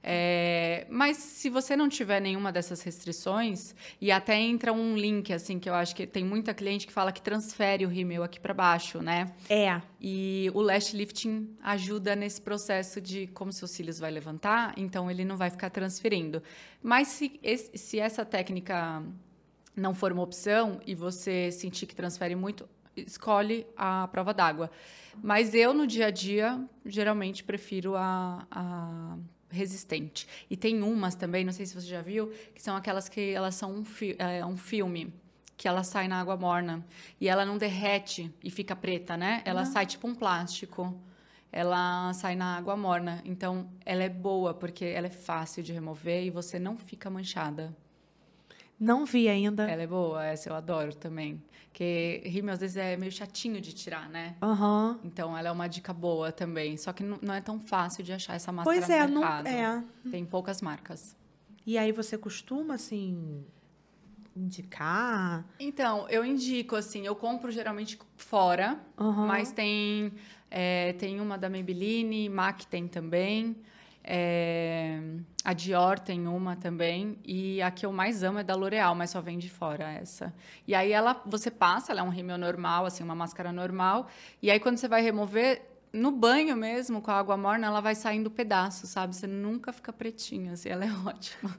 [SPEAKER 3] É, mas se você não tiver nenhuma dessas restrições, e até entra um link, assim, que eu acho que tem muita cliente que fala que transfere o rímel aqui para baixo, né?
[SPEAKER 4] É.
[SPEAKER 3] E o lash lifting ajuda nesse processo de como seus cílios vai levantar, então ele não vai ficar transferindo. Mas se, se essa técnica não for uma opção e você sentir que transfere muito, escolhe a prova d'água. Mas eu, no dia a dia, geralmente prefiro a, a resistente. E tem umas também, não sei se você já viu, que são aquelas que elas são um, fi é, um filme que ela sai na água morna e ela não derrete e fica preta, né? Ela sai tipo um plástico. Ela sai na água morna. Então, ela é boa porque ela é fácil de remover e você não fica manchada.
[SPEAKER 4] Não vi ainda.
[SPEAKER 3] Ela é boa, essa eu adoro também. Porque rímel às vezes é meio chatinho de tirar, né?
[SPEAKER 4] Uhum.
[SPEAKER 3] Então ela é uma dica boa também. Só que não é tão fácil de achar essa máscara
[SPEAKER 4] pois é,
[SPEAKER 3] no mercado.
[SPEAKER 4] Não, é.
[SPEAKER 3] Tem poucas marcas.
[SPEAKER 4] E aí você costuma, assim, indicar?
[SPEAKER 3] Então, eu indico, assim, eu compro geralmente fora, uhum. mas tem, é, tem uma da Maybelline, MAC tem também. É, a Dior tem uma também. E a que eu mais amo é da L'Oreal, mas só vem de fora essa. E aí ela, você passa, ela é um rímel normal, assim, uma máscara normal. E aí quando você vai remover, no banho mesmo, com a água morna, ela vai saindo pedaço, sabe? Você nunca fica pretinha, assim, ela é *laughs* ótima.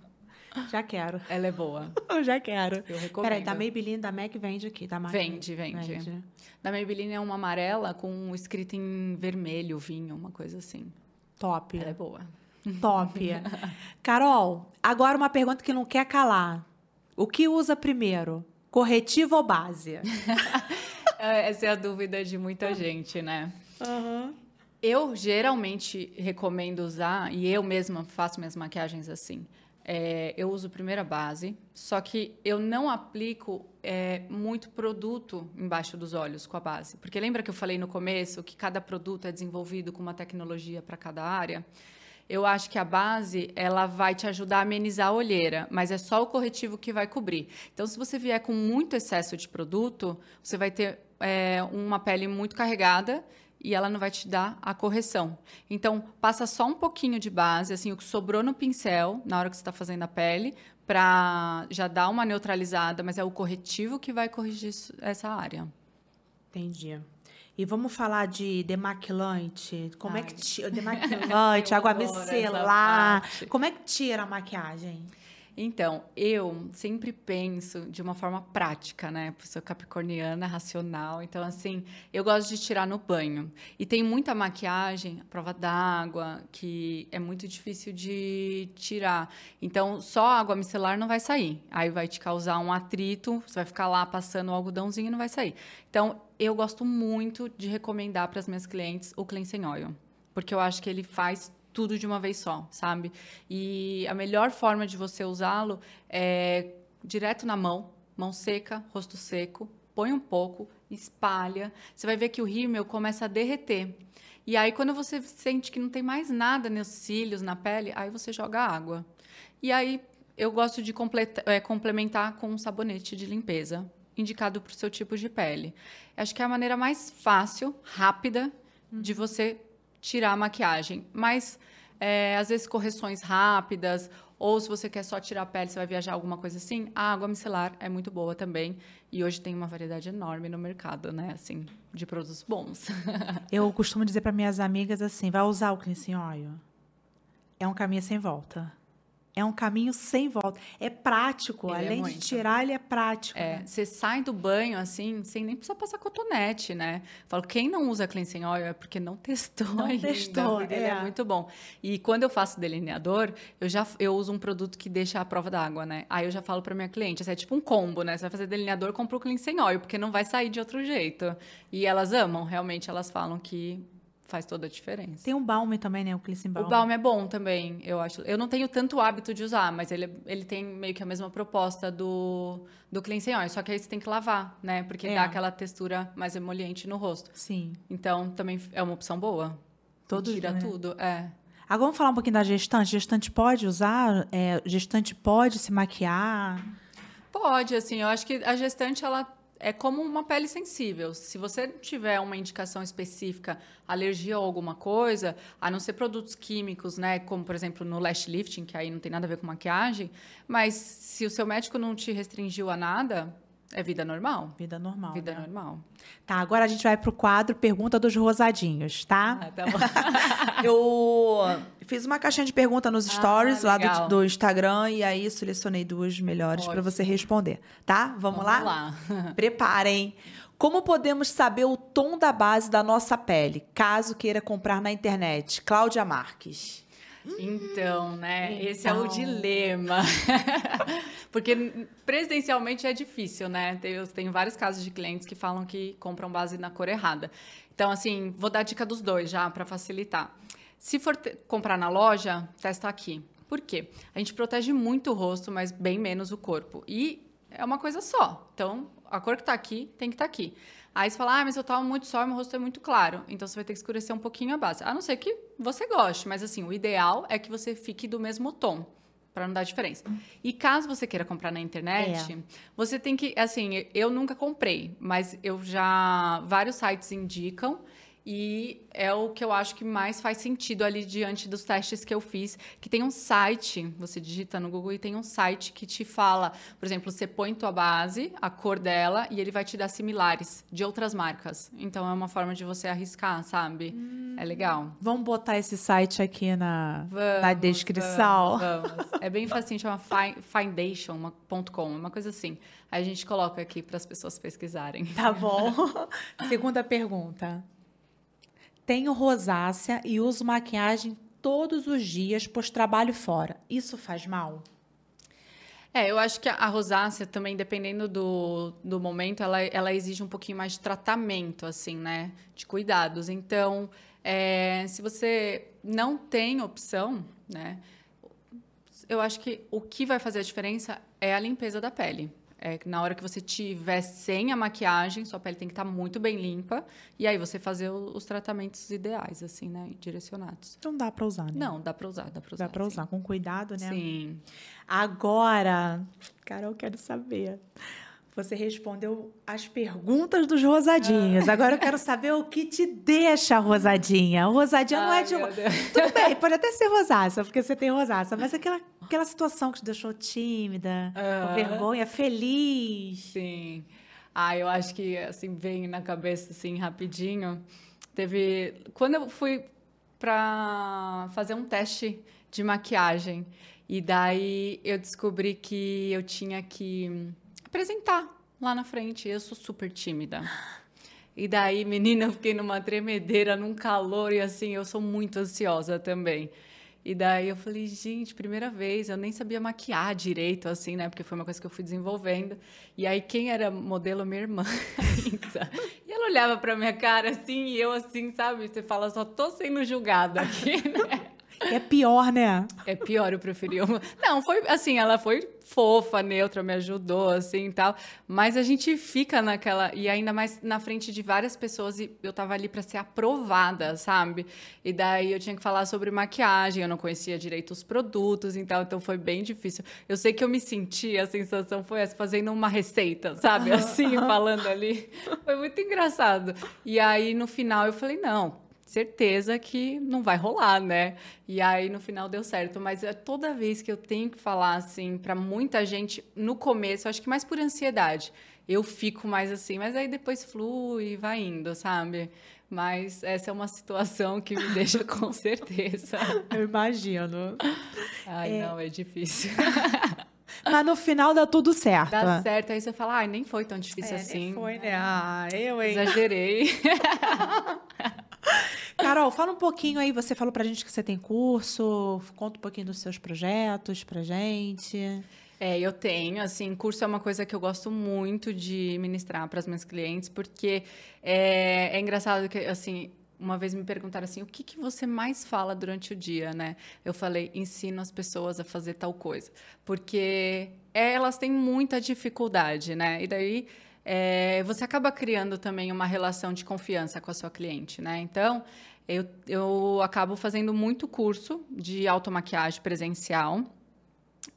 [SPEAKER 4] Já quero.
[SPEAKER 3] Ela é boa. *laughs*
[SPEAKER 4] Eu já quero.
[SPEAKER 3] Eu recomendo.
[SPEAKER 4] Peraí, da Maybelline, da MAC vende aqui, da MAC.
[SPEAKER 3] Vende, vende, vende. Da Maybelline é uma amarela com escrito em vermelho, vinho, uma coisa assim.
[SPEAKER 4] Top.
[SPEAKER 3] Ela é boa.
[SPEAKER 4] Top. Carol, agora uma pergunta que não quer calar. O que usa primeiro? Corretivo ou base? *laughs*
[SPEAKER 3] Essa é a dúvida de muita gente, né?
[SPEAKER 4] Uhum.
[SPEAKER 3] Eu geralmente recomendo usar, e eu mesma faço minhas maquiagens assim. É, eu uso primeiro a base, só que eu não aplico é, muito produto embaixo dos olhos com a base. Porque lembra que eu falei no começo que cada produto é desenvolvido com uma tecnologia para cada área? Eu acho que a base ela vai te ajudar a amenizar a olheira, mas é só o corretivo que vai cobrir. Então, se você vier com muito excesso de produto, você vai ter é, uma pele muito carregada e ela não vai te dar a correção. Então, passa só um pouquinho de base, assim, o que sobrou no pincel, na hora que você está fazendo a pele, para já dar uma neutralizada, mas é o corretivo que vai corrigir essa área.
[SPEAKER 4] Entendi. E vamos falar de demaquilante. Como Ai. é que tira demaquilante, *laughs* água micelar? Como é que tira a maquiagem?
[SPEAKER 3] Então, eu sempre penso de uma forma prática, né? Eu sou capricorniana, racional. Então, assim, eu gosto de tirar no banho. E tem muita maquiagem, prova d'água, que é muito difícil de tirar. Então, só água micelar não vai sair. Aí vai te causar um atrito, você vai ficar lá passando o algodãozinho e não vai sair. Então, eu gosto muito de recomendar para as minhas clientes o Cleansing Oil. Porque eu acho que ele faz tudo de uma vez só, sabe? E a melhor forma de você usá-lo é direto na mão, mão seca, rosto seco, põe um pouco, espalha. Você vai ver que o rímel começa a derreter. E aí, quando você sente que não tem mais nada nos cílios, na pele, aí você joga água. E aí, eu gosto de é, complementar com um sabonete de limpeza, indicado para o seu tipo de pele. Acho que é a maneira mais fácil, rápida, de você tirar a maquiagem. Mas, é, às vezes, correções rápidas, ou se você quer só tirar a pele, você vai viajar, alguma coisa assim, a água micelar é muito boa também. E hoje tem uma variedade enorme no mercado, né? Assim, de produtos bons. *laughs*
[SPEAKER 4] Eu costumo dizer para minhas amigas assim, vai usar o cleansing oil. É um caminho sem volta. É um caminho sem volta. É prático. Ele é Além é de tirar, ele é prático.
[SPEAKER 3] É,
[SPEAKER 4] né?
[SPEAKER 3] Você sai do banho, assim, sem nem precisar passar cotonete, né? Falo, quem não usa cleansing oil é porque não *laughs* testou
[SPEAKER 4] não
[SPEAKER 3] ainda.
[SPEAKER 4] testou,
[SPEAKER 3] ele é. é. muito bom. E quando eu faço delineador, eu já eu uso um produto que deixa a prova d'água, né? Aí eu já falo para minha cliente, assim, é tipo um combo, né? Você vai fazer delineador, compra o cleansing oil, porque não vai sair de outro jeito. E elas amam, realmente, elas falam que faz toda a diferença.
[SPEAKER 4] Tem um balme também, né? O cleansing balm.
[SPEAKER 3] O balme é bom também, eu acho. Eu não tenho tanto hábito de usar, mas ele, ele tem meio que a mesma proposta do, do cleansing oil. Só que aí você tem que lavar, né? Porque é. dá aquela textura mais emoliente no rosto.
[SPEAKER 4] Sim.
[SPEAKER 3] Então, também é uma opção boa. Todo Tira né? tudo, é.
[SPEAKER 4] Agora vamos falar um pouquinho da gestante. Gestante pode usar? É, gestante pode se maquiar?
[SPEAKER 3] Pode, assim. Eu acho que a gestante, ela é como uma pele sensível. Se você tiver uma indicação específica, alergia a alguma coisa, a não ser produtos químicos, né, como por exemplo no lash lifting, que aí não tem nada a ver com maquiagem, mas se o seu médico não te restringiu a nada, é vida normal.
[SPEAKER 4] Vida normal.
[SPEAKER 3] Vida
[SPEAKER 4] né?
[SPEAKER 3] normal.
[SPEAKER 4] Tá, agora a gente vai pro quadro Pergunta dos Rosadinhos, tá?
[SPEAKER 3] Ah, tá bom. *laughs*
[SPEAKER 4] eu fiz uma caixinha de pergunta nos ah, stories ah, lá do, do, Instagram e aí selecionei duas melhores para você responder, tá? Vamos, Vamos lá?
[SPEAKER 3] lá. *laughs*
[SPEAKER 4] Preparem. Como podemos saber o tom da base da nossa pele, caso queira comprar na internet? Cláudia Marques.
[SPEAKER 3] Então, né? Então. Esse é o então. dilema. *laughs* Porque presidencialmente é difícil, né? Eu tenho vários casos de clientes que falam que compram base na cor errada. Então, assim, vou dar dica dos dois já para facilitar. Se for comprar na loja, testa aqui. Por quê? A gente protege muito o rosto, mas bem menos o corpo. E é uma coisa só. Então, a cor que está aqui tem que estar tá aqui. Aí você fala, ah, mas eu tomo muito sol meu rosto é muito claro. Então você vai ter que escurecer um pouquinho a base. A não ser que você goste, mas assim, o ideal é que você fique do mesmo tom para não dar diferença. E caso você queira comprar na internet, é. você tem que, assim, eu nunca comprei, mas eu já vários sites indicam e é o que eu acho que mais faz sentido ali diante dos testes que eu fiz, que tem um site, você digita no Google e tem um site que te fala, por exemplo, você põe tua base, a cor dela, e ele vai te dar similares de outras marcas. Então é uma forma de você arriscar, sabe? Hum. É legal.
[SPEAKER 4] Vamos botar esse site aqui na, vamos, na descrição.
[SPEAKER 3] Vamos, vamos. É bem facinho, chama foundation.com, uma coisa assim. Aí a gente coloca aqui para as pessoas pesquisarem.
[SPEAKER 4] Tá bom. *laughs* Segunda pergunta. Tenho rosácea e uso maquiagem todos os dias, pois trabalho fora. Isso faz mal?
[SPEAKER 3] É, eu acho que a rosácea também, dependendo do, do momento, ela, ela exige um pouquinho mais de tratamento, assim, né? De cuidados. Então, é, se você não tem opção, né? Eu acho que o que vai fazer a diferença é a limpeza da pele. É que na hora que você tiver sem a maquiagem, sua pele tem que estar muito bem limpa. E aí você fazer o- os tratamentos ideais, assim, né? Direcionados.
[SPEAKER 4] Então dá pra usar, né?
[SPEAKER 3] Não, dá pra usar, dá pra usar.
[SPEAKER 4] Dá pra
[SPEAKER 3] sim.
[SPEAKER 4] usar com cuidado, né?
[SPEAKER 3] Sim.
[SPEAKER 4] Agora, Carol, quero saber. Você respondeu as perguntas dos rosadinhos. Agora eu quero saber o que te deixa rosadinha. Rosadinha não é de. *laughs* Tudo bem, pode até ser rosácea, porque você tem rosácea, mas aquela, aquela situação que te deixou tímida, com
[SPEAKER 3] Aham.
[SPEAKER 4] vergonha, feliz.
[SPEAKER 3] Sim. Ah, eu acho que assim vem na cabeça assim rapidinho. Teve quando eu fui para fazer um teste de maquiagem e daí eu descobri que eu tinha que apresentar lá na frente. Eu sou super tímida. E daí, menina, eu fiquei numa tremedeira, num calor e assim, eu sou muito ansiosa também. E daí eu falei, gente, primeira vez, eu nem sabia maquiar direito, assim, né? Porque foi uma coisa que eu fui desenvolvendo. E aí, quem era modelo? Minha irmã, ainda. *laughs* E ela olhava pra minha cara assim, e eu assim, sabe? Você fala, só tô sendo julgada aqui, né?
[SPEAKER 4] E é pior, né?
[SPEAKER 3] É pior, eu preferi uma. Não, foi assim, ela foi fofa, neutra, me ajudou, assim e tal. Mas a gente fica naquela. E ainda mais na frente de várias pessoas, e eu tava ali pra ser aprovada, sabe? E daí eu tinha que falar sobre maquiagem, eu não conhecia direito os produtos, então, então foi bem difícil. Eu sei que eu me senti, a sensação foi essa, fazendo uma receita, sabe? *laughs* Assim, falando ali. Foi muito engraçado. E aí, no final, eu falei, não certeza que não vai rolar, né? E aí no final deu certo, mas é toda vez que eu tenho que falar assim para muita gente no começo, acho que mais por ansiedade, eu fico mais assim, mas aí depois flui e vai indo, sabe? Mas essa é uma situação que me deixa com *laughs* certeza.
[SPEAKER 4] Eu imagino.
[SPEAKER 3] Ai, não, é difícil. *laughs*
[SPEAKER 4] Mas no final dá tudo certo.
[SPEAKER 3] Dá certo, aí você fala, ai, nem foi tão difícil
[SPEAKER 4] É,
[SPEAKER 3] assim.
[SPEAKER 4] Foi, né? Ah, eu, hein?
[SPEAKER 3] Exagerei. *laughs*
[SPEAKER 4] Carol, fala um pouquinho aí. Você falou pra gente que você tem curso. Conta um pouquinho dos seus projetos pra gente.
[SPEAKER 3] É, eu tenho, assim, curso é uma coisa que eu gosto muito de ministrar para as minhas clientes, porque é, é engraçado que, assim, uma vez me perguntaram assim, o que, que você mais fala durante o dia, né? Eu falei, ensino as pessoas a fazer tal coisa, porque elas têm muita dificuldade, né? E daí é, você acaba criando também uma relação de confiança com a sua cliente, né? Então, eu, eu acabo fazendo muito curso de automaquiagem presencial,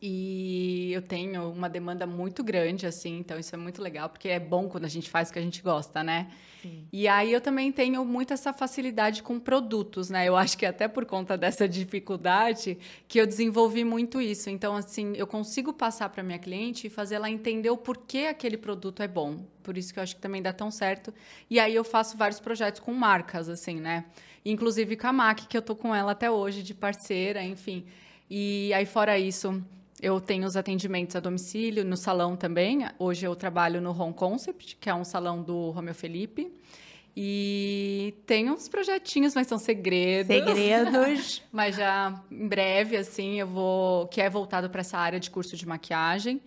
[SPEAKER 3] e eu tenho uma demanda muito grande, assim, então isso é muito legal, porque é bom quando a gente faz o que a gente gosta, né?
[SPEAKER 4] Sim.
[SPEAKER 3] E aí eu também tenho muito essa facilidade com produtos, né? Eu acho que até por conta dessa dificuldade que eu desenvolvi muito isso. Então, assim, eu consigo passar para minha cliente e fazer ela entender o porquê aquele produto é bom. Por isso que eu acho que também dá tão certo. E aí eu faço vários projetos com marcas, assim, né? Inclusive com a MAC, que eu tô com ela até hoje, de parceira, enfim. E aí, fora isso, eu tenho os atendimentos a domicílio, no salão também. Hoje eu trabalho no Home Concept, que é um salão do Romeu Felipe. E tenho uns projetinhos, mas são segredos.
[SPEAKER 4] Segredos. *laughs*
[SPEAKER 3] Mas já em breve, assim, eu vou. Que é voltado para essa área de curso de maquiagem.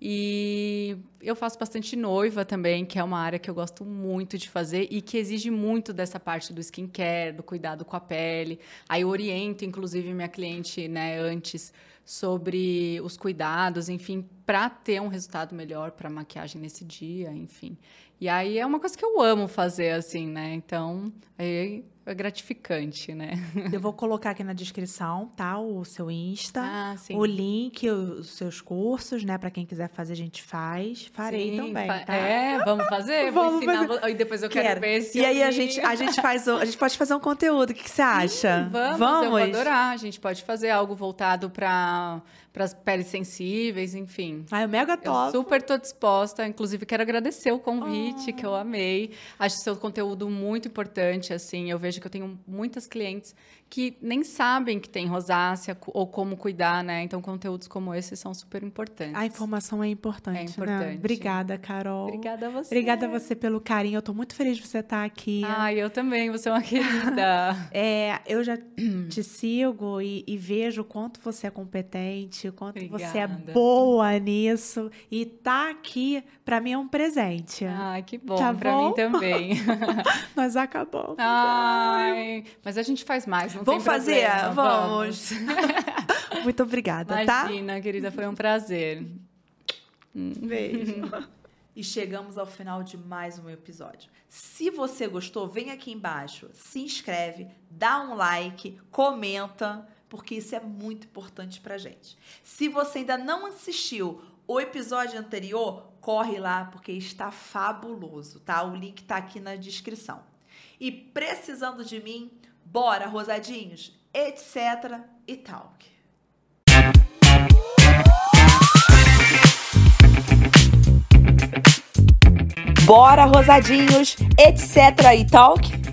[SPEAKER 3] E eu faço bastante noiva também, que é uma área que eu gosto muito de fazer e que exige muito dessa parte do skincare, do cuidado com a pele. Aí eu oriento, inclusive, minha cliente, né, antes sobre os cuidados, enfim, para ter um resultado melhor para maquiagem nesse dia, enfim. E aí é uma coisa que eu amo fazer, assim, né? Então, aí é gratificante, né? *laughs*
[SPEAKER 4] Eu vou colocar aqui na descrição, tá? O seu Insta.
[SPEAKER 3] Ah, sim.
[SPEAKER 4] O link, os seus cursos, né? Pra quem quiser fazer, a gente faz. Farei
[SPEAKER 3] Sim,
[SPEAKER 4] também,
[SPEAKER 3] fa-
[SPEAKER 4] tá?
[SPEAKER 3] É, vamos fazer? *laughs*
[SPEAKER 4] Vamos
[SPEAKER 3] Vou ensinar.
[SPEAKER 4] fazer.
[SPEAKER 3] E depois eu quero,
[SPEAKER 4] Quero.
[SPEAKER 3] ver se
[SPEAKER 4] E aí a gente, a gente faz, a gente pode fazer um conteúdo. O que, que você acha?
[SPEAKER 3] Vamos, eu vou adorar. A gente pode fazer algo voltado para as peles sensíveis, enfim.
[SPEAKER 4] Ai, o mega
[SPEAKER 3] Eu
[SPEAKER 4] top.
[SPEAKER 3] super tô disposta. Inclusive, quero agradecer o convite, que eu amei. Acho seu conteúdo muito importante, assim. Eu vejo que eu tenho muitas clientes que nem sabem que tem rosácea ou como cuidar, né? Então, conteúdos como esse são super importantes.
[SPEAKER 4] A informação é importante,
[SPEAKER 3] É
[SPEAKER 4] né?
[SPEAKER 3] importante.
[SPEAKER 4] Obrigada, Carol.
[SPEAKER 3] Obrigada a você.
[SPEAKER 4] Obrigada a você pelo carinho. Eu tô muito feliz de você estar aqui.
[SPEAKER 3] Ai, eu também. Você é uma querida. *laughs*
[SPEAKER 4] É, eu já te sigo e, e vejo o quanto você é competente, o quanto você é
[SPEAKER 3] Obrigada.
[SPEAKER 4] boa nisso. E tá aqui, pra mim, é um presente.
[SPEAKER 3] Ai, que bom.
[SPEAKER 4] Tá
[SPEAKER 3] pra
[SPEAKER 4] bom?
[SPEAKER 3] mim também. *laughs*
[SPEAKER 4] Nós acabamos.
[SPEAKER 3] Ai, mas a gente faz mais, não
[SPEAKER 2] Vamos fazer?
[SPEAKER 3] problema.
[SPEAKER 2] Vamos.
[SPEAKER 4] Muito obrigada, tá?
[SPEAKER 3] Imagina, querida, foi um prazer.
[SPEAKER 4] Beijo.
[SPEAKER 2] E chegamos ao final de mais um episódio. Se você gostou, vem aqui embaixo, se inscreve, dá um like, comenta, porque isso é muito importante pra gente. Se você ainda não assistiu o episódio anterior, corre lá porque está fabuloso, tá? O link tá aqui na descrição. E precisando de mim, bora, rosadinhos, etc e tal.
[SPEAKER 1] Bora, rosadinhos, etc e talk.